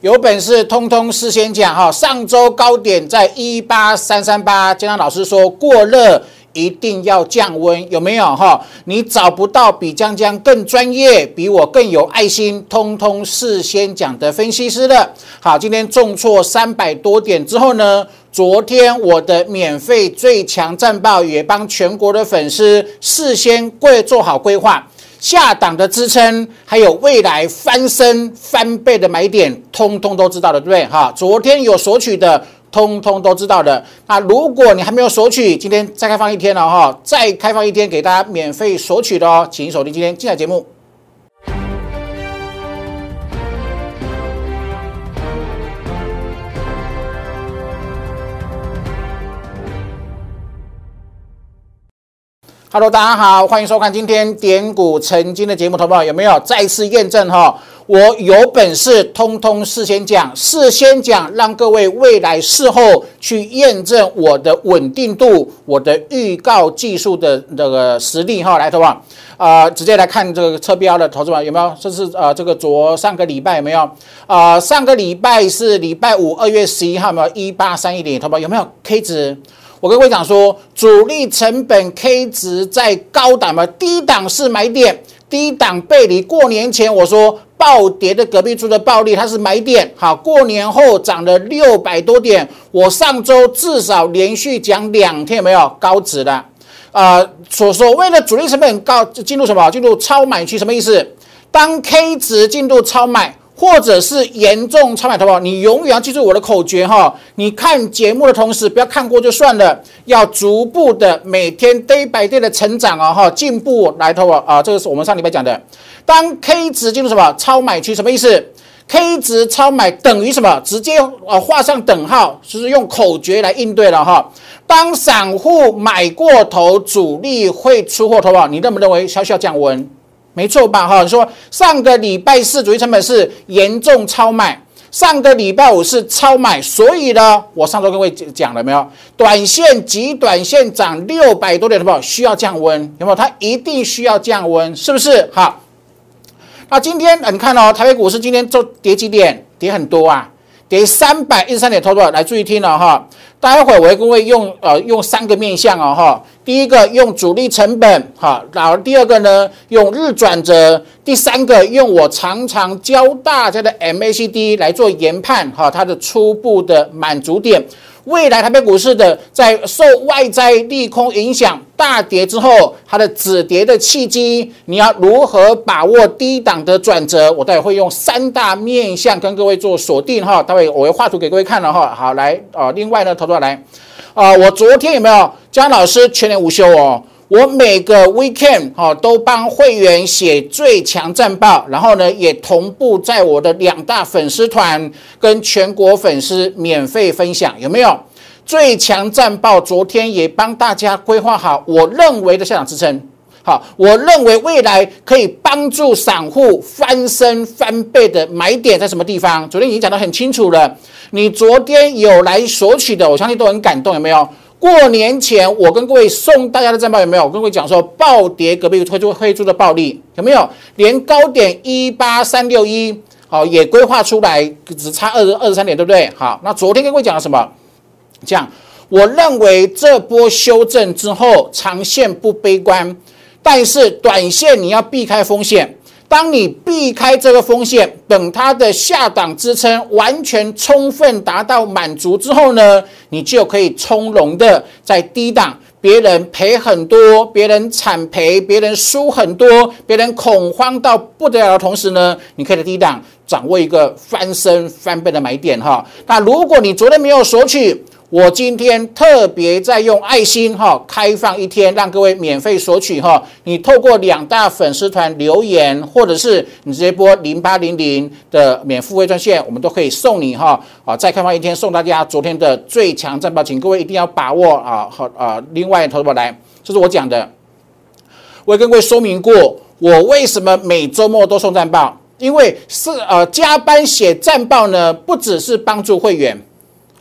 有本事通通事先讲哈。上周高点在一八三三八，江江老师说过热。一定要降温，有没有哈？你找不到比江江更专业、比我更有爱心、通通事先讲的分析师了。好，今天重挫三百多点之后呢？昨天我的免费最强战报也帮全国的粉丝事先规做好规划，下档的支撑，还有未来翻身翻倍的买点，通通都知道的，对不对？哈，昨天有索取的。通通都知道的。那如果你还没有索取，今天再开放一天了哈，再开放一天给大家免费索取的哦，请锁定今天精彩节目。Hello，大家好，欢迎收看今天点股成金的节目，投保有没有再次验证哈？我有本事，通通事先讲，事先讲，让各位未来事后去验证我的稳定度，我的预告技术的这个实力哈。来，投保啊，直接来看这个车标的投资者有没有？这是呃，这个昨上个礼拜有没有？啊，上个礼拜是礼拜五，二月十一号，没有一八三一点？投保有没有 K 值？我跟各位讲说，主力成本 K 值在高档嘛，低档是买点，低档背离。过年前我说。暴跌的隔壁猪的暴利，它是买点。好，过年后涨了六百多点。我上周至少连续讲两天，有没有高值的？呃，所所谓的主力成本高，进入什么？进入超买区，什么意思？当 K 值进入超买。或者是严重超买投保，你永远要记住我的口诀哈！你看节目的同时，不要看过就算了，要逐步的每天 day by day 的成长哦哈，进步来投保啊！这个是我们上礼拜讲的。当 K 值进入什么超买区，什么意思？K 值超买等于什么？直接呃画上等号，就是用口诀来应对了哈。当散户买过头，主力会出货投保，你认不认为需要降温？没错吧？哈，说上个礼拜四主力成本是严重超卖，上个礼拜五是超买，所以呢，我上周跟各位讲了没有？短线极短线涨六百多点的不需要降温，有没有？它一定需要降温，是不是？好，那今天你看哦，台北股市今天就跌几点？跌很多啊。给三百一十三点，投多来注意听了哈。待会我会跟各位用呃用三个面向哦哈。第一个用主力成本哈，然后第二个呢用日转折，第三个用我常常教大家的 MACD 来做研判哈，它的初步的满足点。未来台北股市的在受外在利空影响大跌之后，它的止跌的契机，你要如何把握低档的转折？我待会会用三大面向跟各位做锁定哈。待会我会画图给各位看了哈。好，来啊，另外呢，投资来啊，我昨天有没有江老师全年无休哦？我每个 weekend 哈都帮会员写最强战报，然后呢也同步在我的两大粉丝团跟全国粉丝免费分享，有没有最强战报？昨天也帮大家规划好，我认为的下场支撑。好，我认为未来可以帮助散户翻身翻倍的买点在什么地方？昨天已经讲得很清楚了。你昨天有来索取的，我相信都很感动，有没有？过年前，我跟各位送大家的战报有没有？我跟各位讲说，暴跌隔壁推出推出的暴利有没有？连高点一八三六一，好也规划出来，只差二十二十三点，对不对？好，那昨天跟各位讲了什么？这样，我认为这波修正之后，长线不悲观，但是短线你要避开风险。当你避开这个风险，等它的下档支撑完全充分达到满足之后呢，你就可以从容的在低档，别人赔很多，别人惨赔，别人输很多，别人恐慌到不得了的同时呢，你可以在低档掌握一个翻身翻倍的买点哈。那如果你昨天没有索取，我今天特别在用爱心哈，开放一天让各位免费索取哈。你透过两大粉丝团留言，或者是你直接拨零八零零的免付费专线，我们都可以送你哈啊。再开放一天送大家昨天的最强战报，请各位一定要把握啊好啊。另外投保来，这是我讲的，我也跟各位说明过，我为什么每周末都送战报，因为是呃加班写战报呢，不只是帮助会员。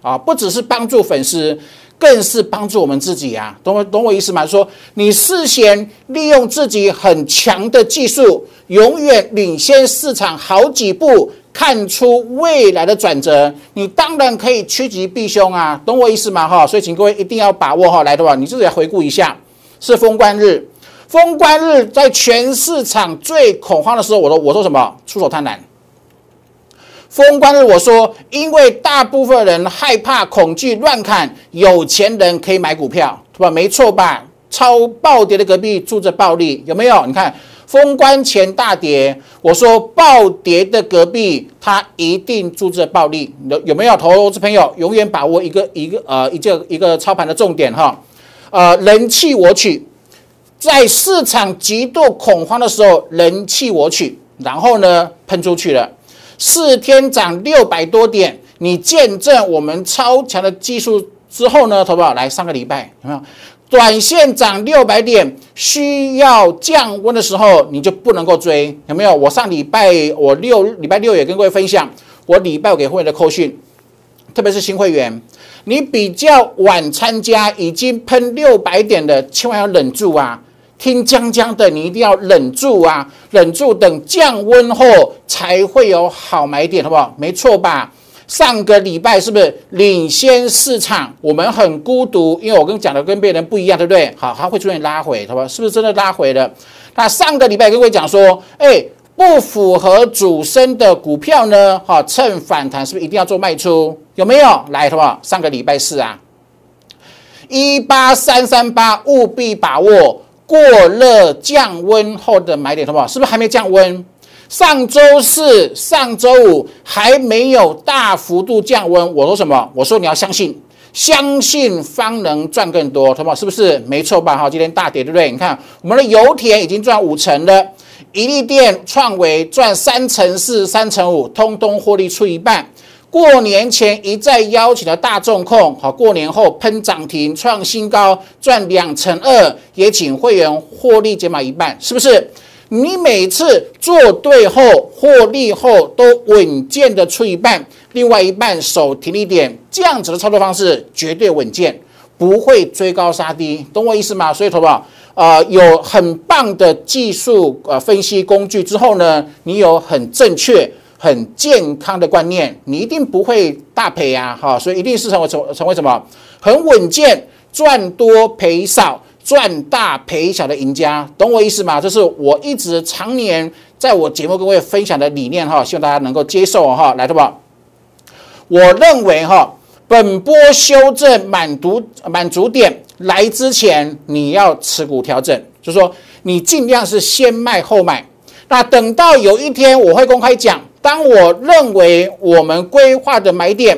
啊，不只是帮助粉丝，更是帮助我们自己啊！懂我懂我意思吗？说你事先利用自己很强的技术，永远领先市场好几步，看出未来的转折，你当然可以趋吉避凶啊，懂我意思吗？哈，所以请各位一定要把握哈，来的话，你自己来回顾一下，是封关日，封关日在全市场最恐慌的时候，我说我说什么？出手贪婪。封关日，我说，因为大部分人害怕、恐惧、乱砍，有钱人可以买股票，对吧？没错吧？超暴跌的隔壁住着暴利，有没有？你看封关前大跌，我说暴跌的隔壁，它一定住着暴利，有有没有？投资朋友永远把握一个一个呃一个一个操盘的重点哈，呃，人气我取，在市场极度恐慌的时候，人气我取，然后呢喷出去了。四天涨六百多点，你见证我们超强的技术之后呢？投保来上个礼拜有没有？短线涨六百点，需要降温的时候，你就不能够追，有没有？我上礼拜我六礼拜六也跟各位分享，我礼拜五给会员的扣讯，特别是新会员，你比较晚参加，已经喷六百点的，千万要忍住啊！听江江的，你一定要忍住啊，忍住，等降温后才会有好买点，好不好？没错吧？上个礼拜是不是领先市场？我们很孤独，因为我跟讲的跟别人不一样，对不对？好，它会出现拉回，好吧？是不是真的拉回了？那上个礼拜跟各位讲说，哎，不符合主升的股票呢？哈，趁反弹是不是一定要做卖出？有没有？来，好不好？上个礼拜四啊，一八三三八，务必把握。过热降温后的买点，好不好？是不是还没降温？上周四、上周五还没有大幅度降温。我说什么？我说你要相信，相信方能赚更多，好不好？是不是？没错吧？哈，今天大跌，对不对？你看我们的油田已经赚五成了，一利电创维赚三成四、三成五，通通获利出一半。过年前一再邀请的大众控，好，过年后喷涨停创新高，赚两成二，也请会员获利减码一半，是不是？你每次做对后获利后都稳健的出一半，另外一半守停利点，这样子的操作方式绝对稳健，不会追高杀低，懂我意思吗？所以，投保呃有很棒的技术呃分析工具之后呢，你有很正确。很健康的观念，你一定不会大赔啊！哈，所以一定是成为成成为什么很稳健、赚多赔少、赚大赔小的赢家，懂我意思吗？这是我一直常年在我节目各位分享的理念哈，希望大家能够接受哈。来，对吧？我认为哈，本波修正满足满足点来之前，你要持股调整，就是说你尽量是先卖后买。那等到有一天我会公开讲。当我认为我们规划的买点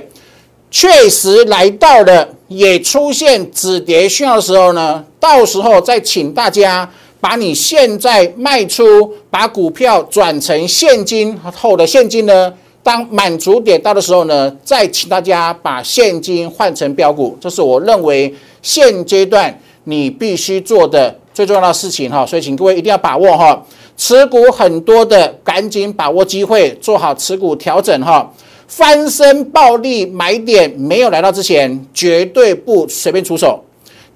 确实来到了，也出现止跌讯号的时候呢，到时候再请大家把你现在卖出，把股票转成现金后的现金呢，当满足点到的时候呢，再请大家把现金换成标股，这是我认为现阶段你必须做的最重要的事情哈，所以请各位一定要把握哈。持股很多的，赶紧把握机会，做好持股调整哈。翻身暴利买点没有来到之前，绝对不随便出手。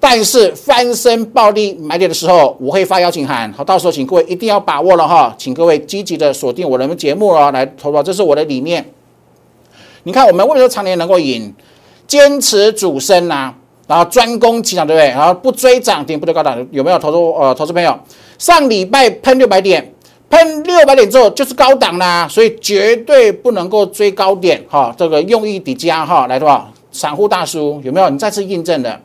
但是翻身暴利买点的时候，我会发邀请函，好，到时候请各位一定要把握了哈，请各位积极的锁定我的节目哦，来投保，这是我的理念。你看我们为什么常年能够赢？坚持主升呐，然后专攻起涨，对不对？然后不追涨停，不追高档，有没有投资呃投资朋友？上礼拜喷六百点，喷六百点之后就是高档啦，所以绝对不能够追高点哈。这个用意底加哈，来的话，散户大叔有没有？你再次印证了，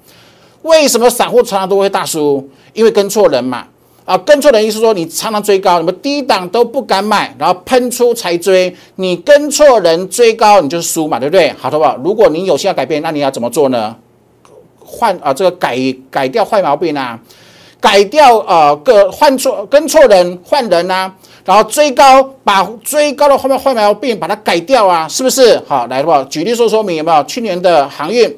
为什么散户常常都会大输？因为跟错人嘛。啊，跟错人意思说你常常追高，你们低档都不敢买，然后喷出才追。你跟错人追高，你就是输嘛，对不对？好，好不好？如果你有心要改变，那你要怎么做呢？换啊，这个改改掉坏毛病啊。改掉啊个换错跟错人换人呐，然后追高把追高的后面坏毛病把它改掉啊，是不是？好，来的话举例说说明有没有？去年的航运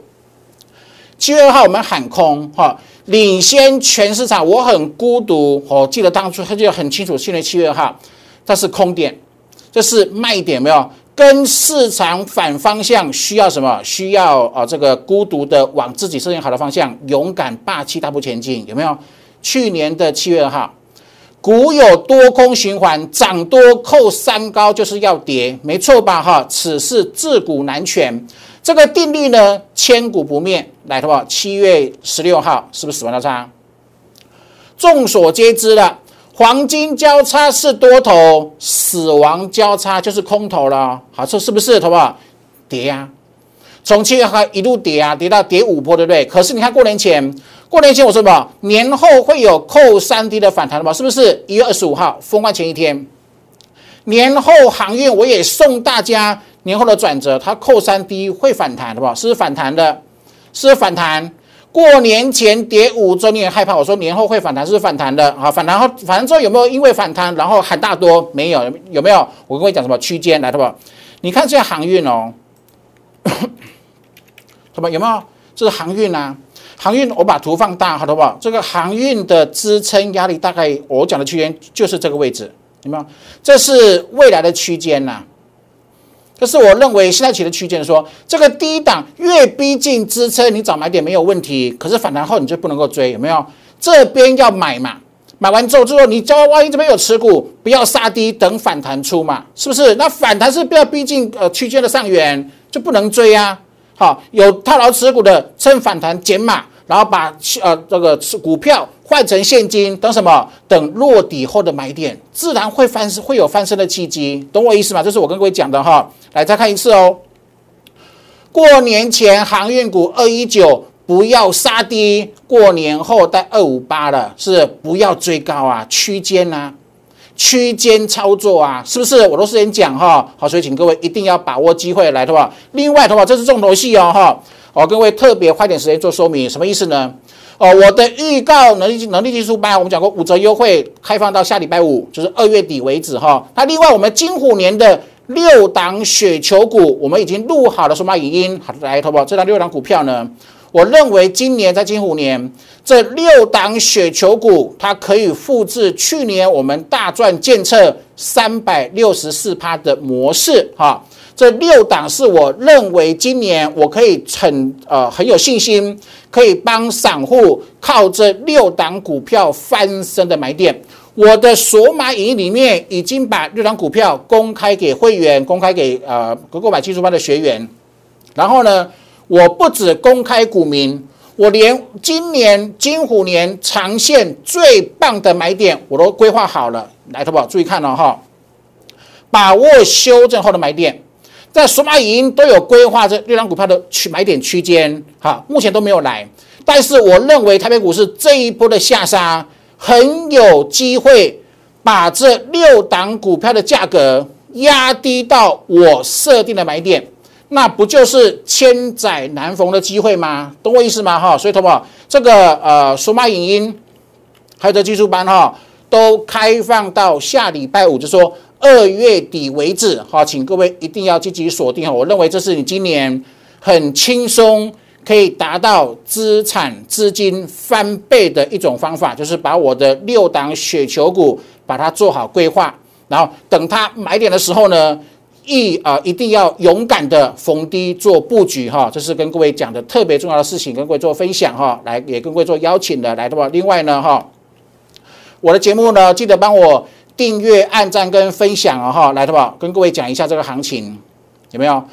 七月二号我们喊空哈，领先全市场，我很孤独。我记得当初他就很清楚，去年七月二号它是空点，这是卖点没有？跟市场反方向需要什么？需要啊这个孤独的往自己设定好的方向，勇敢霸气大步前进，有没有？去年的七月二号，股有多空循环，涨多扣三高就是要跌，没错吧？哈，此事自古难全。这个定律呢，千古不灭。来，好不好？七月十六号是不是死亡交叉？众所皆知的，黄金交叉是多头，死亡交叉就是空头了。好，这是不是，好不好？跌呀，从七月还一路跌啊，跌到跌五波，对不对？可是你看过年前。过年前我说什么？年后会有扣三 D 的反弹吗？是不是一月二十五号封关前一天？年后航运我也送大家年后的转折，它扣三 D 会反弹的，好不好？是反弹的，是反弹。过年前跌五周，你也害怕？我说年后会反弹，是反弹的。啊，反弹后反弹之后有没有因为反弹然后喊大多？没有，有没有？我跟你讲什么区间来，好不好？你看这航运哦，什么有没有？这是航运啊。航运，我把图放大，好不好？这个航运的支撑压力大概我讲的区间就是这个位置，有没有？这是未来的区间呐。这是我认为现在起的区间，说这个低档越逼近支撑，你找买点没有问题。可是反弹后你就不能够追，有没有？这边要买嘛，买完之后之后，你交万一这边有持股，不要杀低，等反弹出嘛，是不是？那反弹是不要逼近呃区间的上缘，就不能追啊。好，有套牢持股的，趁反弹减码。然后把呃这个股票换成现金，等什么？等落底后的买点，自然会翻身会有翻身的契机，懂我意思吗？这是我跟各位讲的哈。来再看一次哦。过年前航运股二一九不要杀低，过年后带二五八了，是不要追高啊，区间啊，区间操作啊，是不是？我都是先讲哈。好，所以请各位一定要把握机会来的话，另外的话，这是重头戏哦哈。哦，各位特别花点时间做说明，什么意思呢？哦，我的预告能力能力技术班，我们讲过五折优惠，开放到下礼拜五，就是二月底为止哈。那另外我们金虎年的六档雪球股，我们已经录好了数码语音，好来，投保这档六档股票呢，我认为今年在近五年这六档雪球股，它可以复制去年我们大赚建测三百六十四趴的模式哈。这六档是我认为今年我可以很呃很有信心，可以帮散户靠这六档股票翻身的买点。我的索马影音里面已经把六档股票公开给会员，公开给呃购买技术班的学员。然后呢，我不止公开股民，我连今年金虎年长线最棒的买点我都规划好了。来，投保注意看了哈，把握修正后的买点。在索马银都有规划这六张股票的区买点区间，哈，目前都没有来。但是我认为台北股市这一波的下杀很有机会把这六档股票的价格压低到我设定的买点，那不就是千载难逢的机会吗？懂我意思吗？哈，所以同学这个呃数码影音还有这技术班哈，都开放到下礼拜五，就说。二月底为止，好，请各位一定要积极锁定哈。我认为这是你今年很轻松可以达到资产资金翻倍的一种方法，就是把我的六档雪球股把它做好规划，然后等它买点的时候呢，一啊一定要勇敢的逢低做布局哈。这是跟各位讲的特别重要的事情，跟各位做分享哈。来也跟各位做邀请的来的话，另外呢哈，我的节目呢记得帮我。订阅、按赞跟分享啊哈，来的吧，跟各位讲一下这个行情有没有？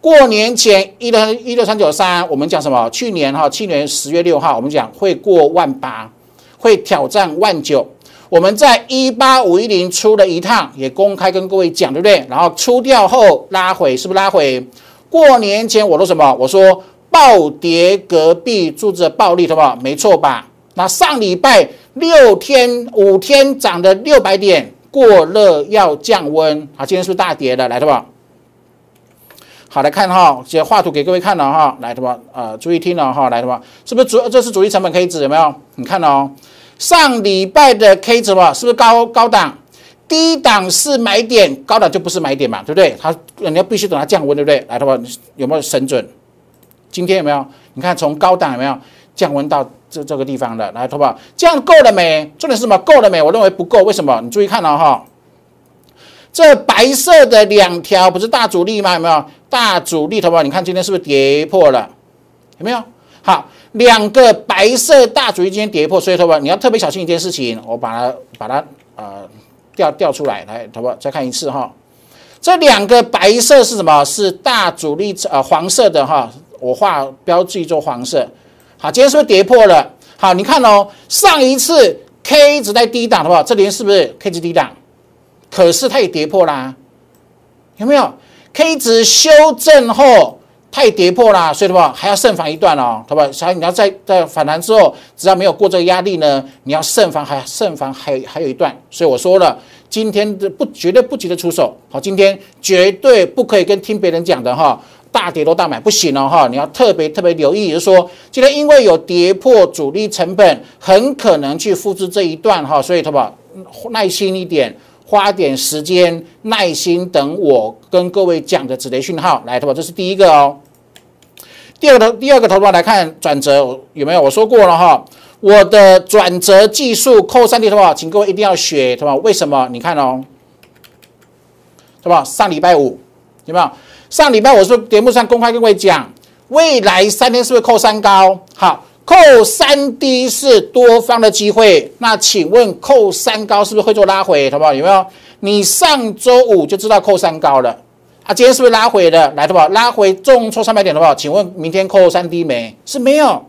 过年前一六一六三九三，我们讲什么？去年哈，去年十月六号，我们讲会过万八，会挑战万九。我们在一八五一零出了一趟，也公开跟各位讲，对不对？然后出掉后拉回，是不是拉回？过年前我说什么？我说暴跌隔壁住着暴利，好不好？没错吧？那上礼拜。六天五天涨的六百点，过热要降温啊！今天是不是大跌的？来，的吧？好来看哈，直接画图给各位看了哈，来，的吧？呃，注意听了哈，来，的吧？是不是主这是主力成本 K 值有没有？你看哦，上礼拜的 K 值吧，是不是高高档？低档是买点，高档就不是买点嘛，对不对？它你要必须等它降温，对不对？来，的吧？有没有神准？今天有没有？你看从高档有没有降温到？这这个地方的来，投保这样够了没？重点是什么？够了没？我认为不够。为什么？你注意看了哈，这白色的两条不是大主力吗？有没有大主力？投保，你看今天是不是跌破了？有没有？好，两个白色大主力今天跌破，所以投保你要特别小心一件事情。我把它把它呃调调出来，来，好不好？再看一次哈。这两个白色是什么？是大主力呃黄色的哈，我画标记做黄色。好，今天是不是跌破了？好，你看哦，上一次 K 值在低档，好不好？这里是不是 K 值低档？可是它也跌破啦，有没有？K 值修正后，太跌破啦，所以的话还要慎防一段哦，好不好？所以你要在在反弹之后，只要没有过这个压力呢，你要慎防，还慎防还有还有一段。所以我说了。今天的不绝对不急着出手，好，今天绝对不可以跟听别人讲的哈，大跌都大买不行了哈，你要特别特别留意，就是说今天因为有跌破主力成本，很可能去复制这一段哈，所以他把耐心一点，花点时间耐心等我跟各位讲的止跌讯号来，他把这是第一个哦，第二个第二个头发来看转折有没有？我说过了哈。我的转折技术扣三 D 的话，请各位一定要学，对吧？为什么？你看哦，对吧？上礼拜五有没有？上礼拜我说节目上公开跟各位讲，未来三天是不是扣三高？好，扣三低是多方的机会。那请问扣三高是不是会做拉回？好不好？有没有？你上周五就知道扣三高了啊？今天是不是拉回的？来，好不好？拉回重挫三百点的话，请问明天扣三低没？是没有。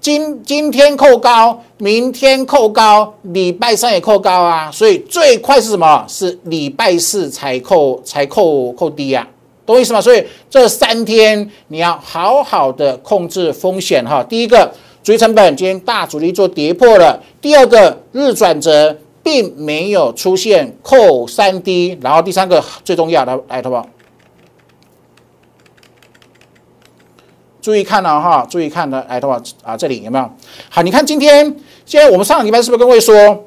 今今天扣高，明天扣高，礼拜三也扣高啊，所以最快是什么？是礼拜四才扣才扣扣低啊，懂我意思吗？所以这三天你要好好的控制风险哈。第一个，主力成本今天大主力做跌破了；第二个，日转折并没有出现扣三低，然后第三个最重要的来，好不好？注意看了哈，注意看的，来的话啊，这里有没有？好，你看今天，现在我们上个礼拜是不是跟各位说，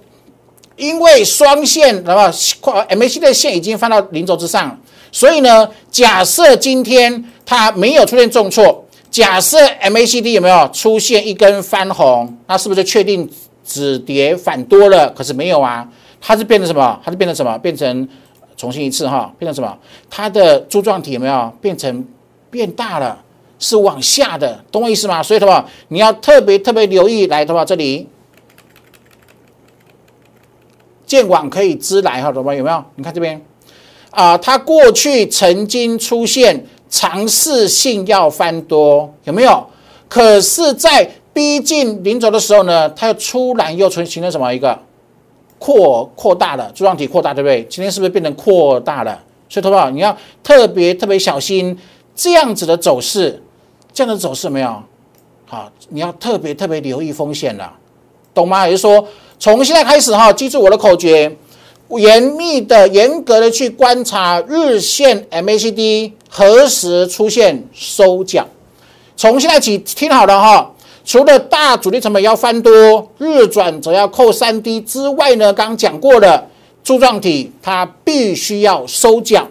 因为双线的话，MACD 的线已经翻到零轴之上，所以呢，假设今天它没有出现重挫，假设 MACD 有没有出现一根翻红，那是不是就确定止跌反多了？可是没有啊，它是变成什么？它是变成什么？变成重新一次哈，变成什么？它的柱状体有没有变成变大了？是往下的，懂我意思吗？所以的话，你要特别特别留意来的话，这里见网可以支来哈，懂吗？有没有？你看这边啊，它过去曾经出现尝试性要翻多，有没有？可是，在逼近临走的时候呢，它又突然又成形成什么一个扩扩大了柱状体扩大，对不对？今天是不是变成扩大了？所以，投保你要特别特别小心这样子的走势。这样的走势没有，好，你要特别特别留意风险了，懂吗？也就是说，从现在开始哈，记住我的口诀，严密的、严格的去观察日线 MACD 何时出现收脚。从现在起听好了哈，除了大主力成本要翻多，日转则要扣三 D 之外呢，刚刚讲过的柱状体它必须要收脚。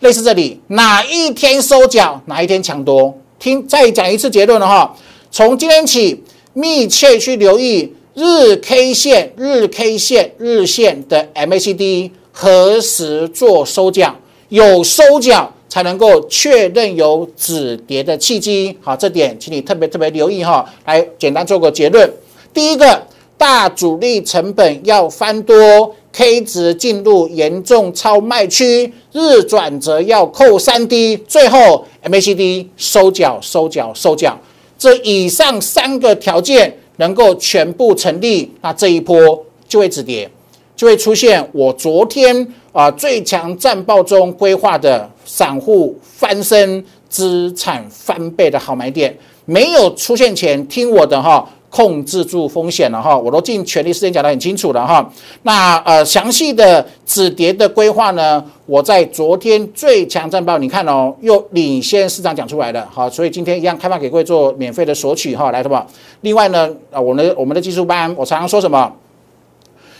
类似这里哪一天收脚，哪一天抢多。听，再讲一次结论了哈。从今天起，密切去留意日 K 线、日 K 线、日线的 MACD 何时做收脚，有收脚才能够确认有止跌的契机。好，这点请你特别特别留意哈。来，简单做个结论。第一个，大主力成本要翻多。K 值进入严重超卖区，日转折要扣三 D，最后 MACD 收脚收脚收脚，这以上三个条件能够全部成立，那这一波就会止跌，就会出现我昨天啊最强战报中规划的散户翻身、资产翻倍的好买点，没有出现前听我的哈。控制住风险了哈，我都尽全力事先讲得很清楚了哈。那呃，详细的止跌的规划呢，我在昨天最强战报，你看哦，又领先市场讲出来了哈。所以今天一样开放给各位做免费的索取哈，来什么？另外呢，啊，我们我们的技术班，我常常说什么？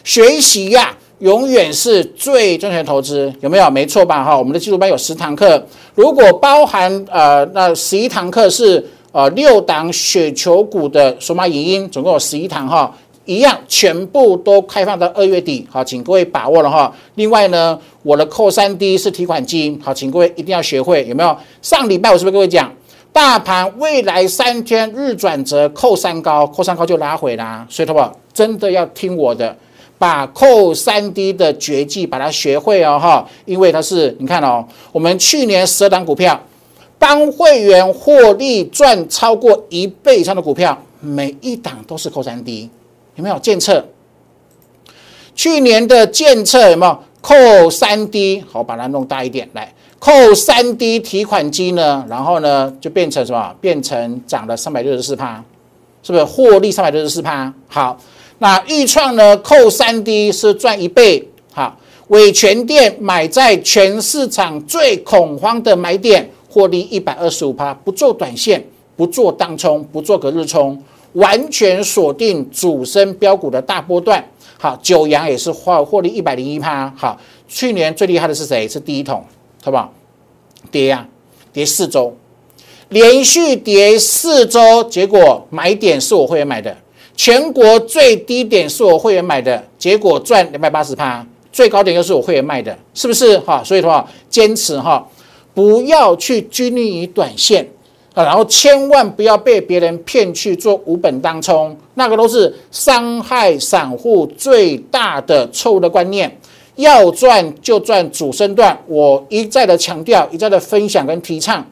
学习呀，永远是最赚钱投资，有没有？没错吧？哈，我们的技术班有十堂课，如果包含呃那十一堂课是。呃，六档雪球股的数码影音总共有十一堂哈，一样全部都开放到二月底，好，请各位把握了哈。另外呢，我的扣三 D 是提款机，好，请各位一定要学会，有没有？上礼拜我是不是各位讲，大盘未来三天日转折扣三高，扣三高就拉回啦，所以，好不好？真的要听我的，把扣三 D 的绝技把它学会哦哈，因为它是你看哦，我们去年十二档股票帮会员获利赚超过一倍以上的股票，每一档都是扣三 D，有没有监测？去年的监测有没有扣三 D？好，把它弄大一点来，扣三 D 提款机呢，然后呢就变成什么？变成涨了三百六十四趴，是不是获利三百六十四趴？好。那预创呢？扣三 D 是赚一倍，好，伟全店买在全市场最恐慌的买点，获利一百二十五趴，不做短线，不做当冲，不做隔日冲，完全锁定主升标股的大波段。好，九阳也是获获利一百零一趴。好，去年最厉害的是谁？是第一桶，好不好？跌呀，跌四周，连续跌四周，结果买点是我会员买的。全国最低点是我会员买的，结果赚两百八十趴，最高点又是我会员卖的，是不是哈？所以的话，坚持哈，不要去拘泥于短线啊，然后千万不要被别人骗去做无本当冲，那个都是伤害散户最大的错误的观念。要赚就赚主升段，我一再的强调，一再的分享跟提倡。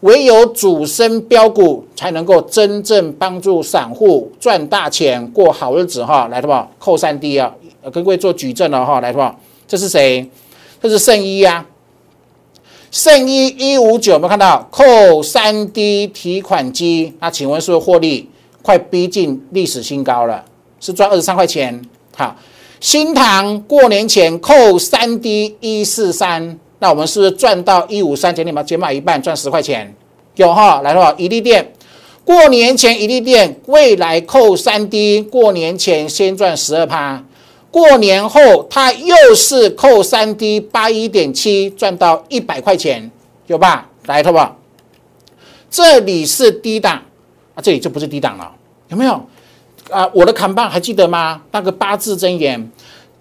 唯有主升标股才能够真正帮助散户赚大钱、过好日子哈！来，的吧？扣三 D 啊，跟各位做举证了哈！来，的吧？这是谁？这是圣一呀，圣一一五九，有没有看到扣三 D 提款机？那请问是不是获利快逼近历史新高了？是赚二十三？块钱？好，新塘过年前扣三 D 一四三。那我们是不是赚到一五三减你嘛？减码一半赚十块钱，有哈？来了，一利店过年前一利店未来扣三？D，过年前先赚十二趴，过年后它又是扣三 D 八一点七，赚到一百块钱，有吧？来，好不好？这里是低档啊，这里就不是低档了，有没有？啊，我的扛棒还记得吗？那个八字真言。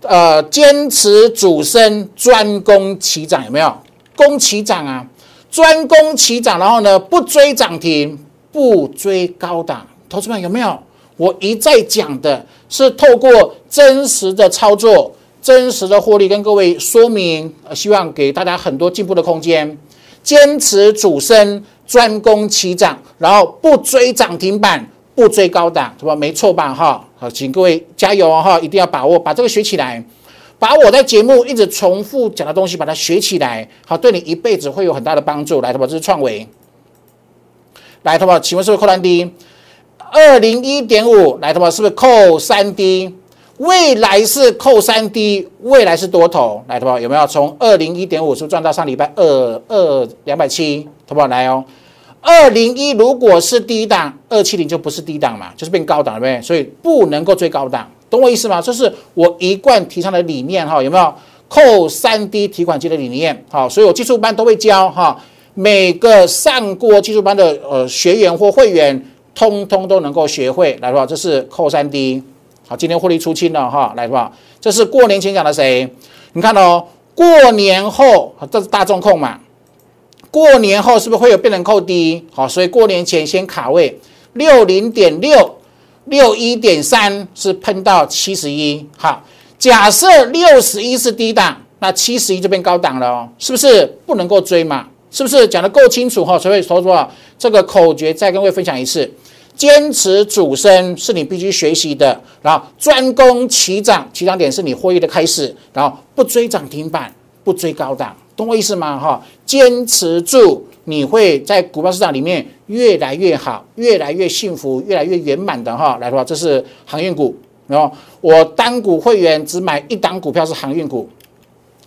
呃，坚持主升，专攻起涨，有没有？攻起涨啊，专攻起涨，然后呢，不追涨停，不追高档，投资们有没有？我一再讲的是透过真实的操作，真实的获利，跟各位说明，希望给大家很多进步的空间。坚持主升，专攻起涨，然后不追涨停板。不追高档，是吧？没错吧？哈，好，请各位加油！哈，一定要把握，把这个学起来，把我在节目一直重复讲的东西，把它学起来，好，对你一辈子会有很大的帮助。来，好不好？这是创维。来，好不好？请问是不是扣三 D？二零一点五，来，好不好？是不是扣三 D？未来是扣三 D，未来是多头。来，好不好？有没有从二零一点五是不是赚到上礼拜二二两百七？好不好？来哦。二零一如果是低档，二七零就不是低档嘛，就是变高档了呗。所以不能够追高档，懂我意思吗？这是我一贯提倡的理念哈，有没有？扣三 D 提款机的理念，好，所以我技术班都会教哈，每个上过技术班的呃学员或会员，通通都能够学会，来吧？这是扣三 D，好，今天获利出清了哈，来吧？这是过年前讲的谁？你看哦，过年后这是大众控嘛？过年后是不是会有变成扣低？好，所以过年前先卡位六零点六六一点三是喷到七十一。好，假设六十一是低档，那七十一就变高档了哦，是不是不能够追嘛？是不是讲的够清楚哈？所以说说这个口诀再跟各位分享一次：坚持主升是你必须学习的，然后专攻起涨，起涨点是你获益的开始，然后不追涨停板，不追高档。懂我意思吗？哈，坚持住，你会在股票市场里面越来越好，越来越幸福，越来越圆满的哈。来的话，这是航运股，然后我单股会员只买一档股票是航运股，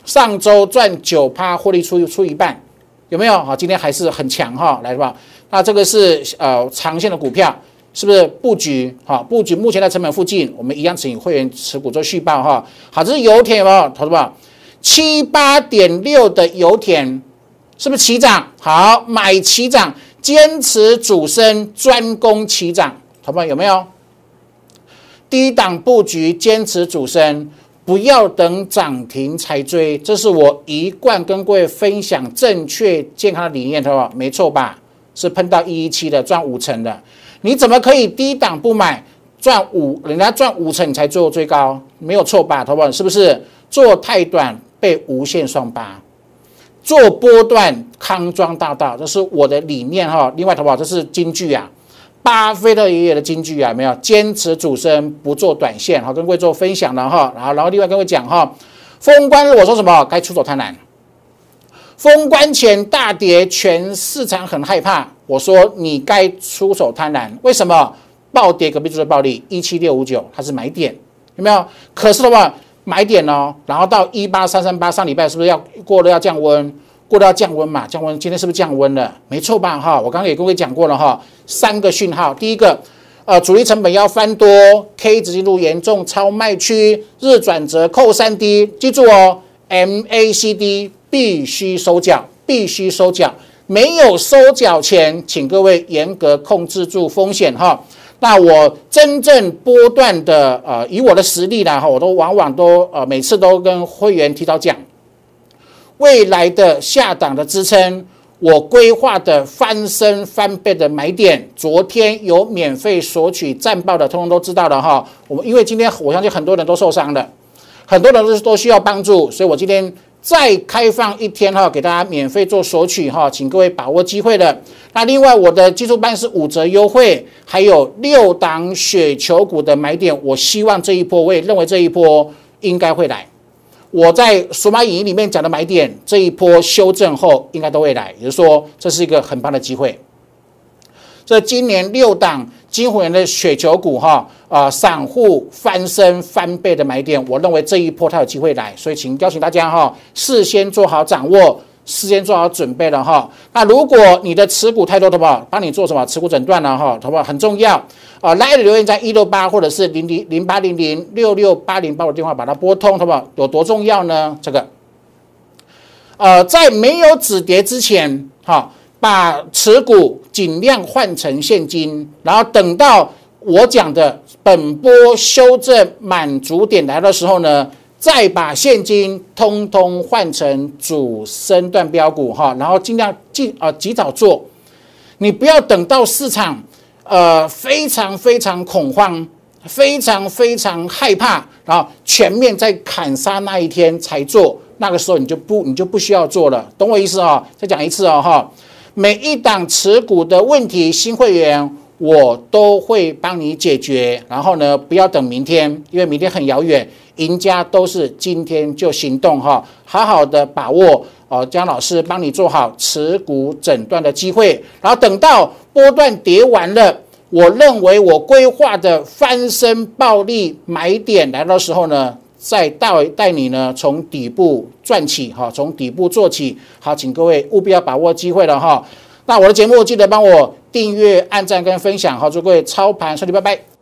上周赚九趴，获利出出一半，有没有？好，今天还是很强哈。来的话，那这个是呃长线的股票，是不是布局？好，布局目前在成本附近，我们一样请会员持股做续报哈。好，这是油田有没有？投资吧。七八点六的油田是不是起涨？好，买起涨，坚持主升，专攻起涨，好不好？有没有？低档布局，坚持主升，不要等涨停才追，这是我一贯跟各位分享正确健康的理念，好不好？没错吧？是碰到一一七的，赚五成的，你怎么可以低档不买？赚五，人家赚五成你才做最高，没有错吧？投保是不是做太短被无限双八？做波段康庄大道，这是我的理念哈。另外，投保这是金句啊，巴菲特爷爷的金句啊，没有坚持主升不做短线，好跟各位做分享了哈。然后，然后另外跟我讲哈，封关我说什么？该出手贪婪。封关前大跌，全市场很害怕。我说你该出手贪婪，为什么？暴跌隔壁就是暴利，一七六五九它是买点，有没有？可是的话，买点哦，然后到一八三三八，上礼拜是不是要过了要降温？过了要降温嘛？降温，今天是不是降温了？没错吧？哈，我刚刚也跟各位讲过了哈，三个讯号，第一个，呃，主力成本要翻多，K 值进入严重超卖区，日转折扣三 D，记住哦，MACD 必须收脚，必须收脚，没有收脚前，请各位严格控制住风险哈。那我真正波段的，呃，以我的实力呢，哈，我都往往都，呃，每次都跟会员提早讲，未来的下档的支撑，我规划的翻身翻倍的买点，昨天有免费索取战报的，通通都知道了哈。我们因为今天我相信很多人都受伤了，很多人都都需要帮助，所以我今天。再开放一天哈，给大家免费做索取哈，请各位把握机会的。那另外我的技术班是五折优惠，还有六档雪球股的买点，我希望这一波我也认为这一波应该会来。我在数码影音里面讲的买点，这一波修正后应该都会来，也就是说这是一个很棒的机会。这今年六档。金虎人的雪球股哈啊，散户翻身翻倍的买点，我认为这一波它有机会来，所以请邀请大家哈，事先做好掌握，事先做好准备了哈。那如果你的持股太多的话，帮你做什么持股诊断了哈，好不好？很重要啊！来的留言在一六八或者是零零零八零零六六八零八我电话把它拨通，好不好？有多重要呢？这个呃，在没有止跌之前哈。把持股尽量换成现金，然后等到我讲的本波修正满足点来的时候呢，再把现金通通换成主升段标股哈，然后尽量尽啊及早做，你不要等到市场呃非常非常恐慌、非常非常害怕，然后全面在砍杀那一天才做，那个时候你就不你就不需要做了，懂我意思啊？再讲一次哦哈。每一档持股的问题，新会员我都会帮你解决。然后呢，不要等明天，因为明天很遥远。赢家都是今天就行动哈，好好的把握哦，姜老师帮你做好持股诊断的机会。然后等到波段跌完了，我认为我规划的翻身暴利买点来的时候呢？再带带你呢，从底部赚起哈，从底部做起。好，请各位务必要把握机会了哈。那我的节目记得帮我订阅、按赞跟分享哈，祝各位操盘顺利，拜拜。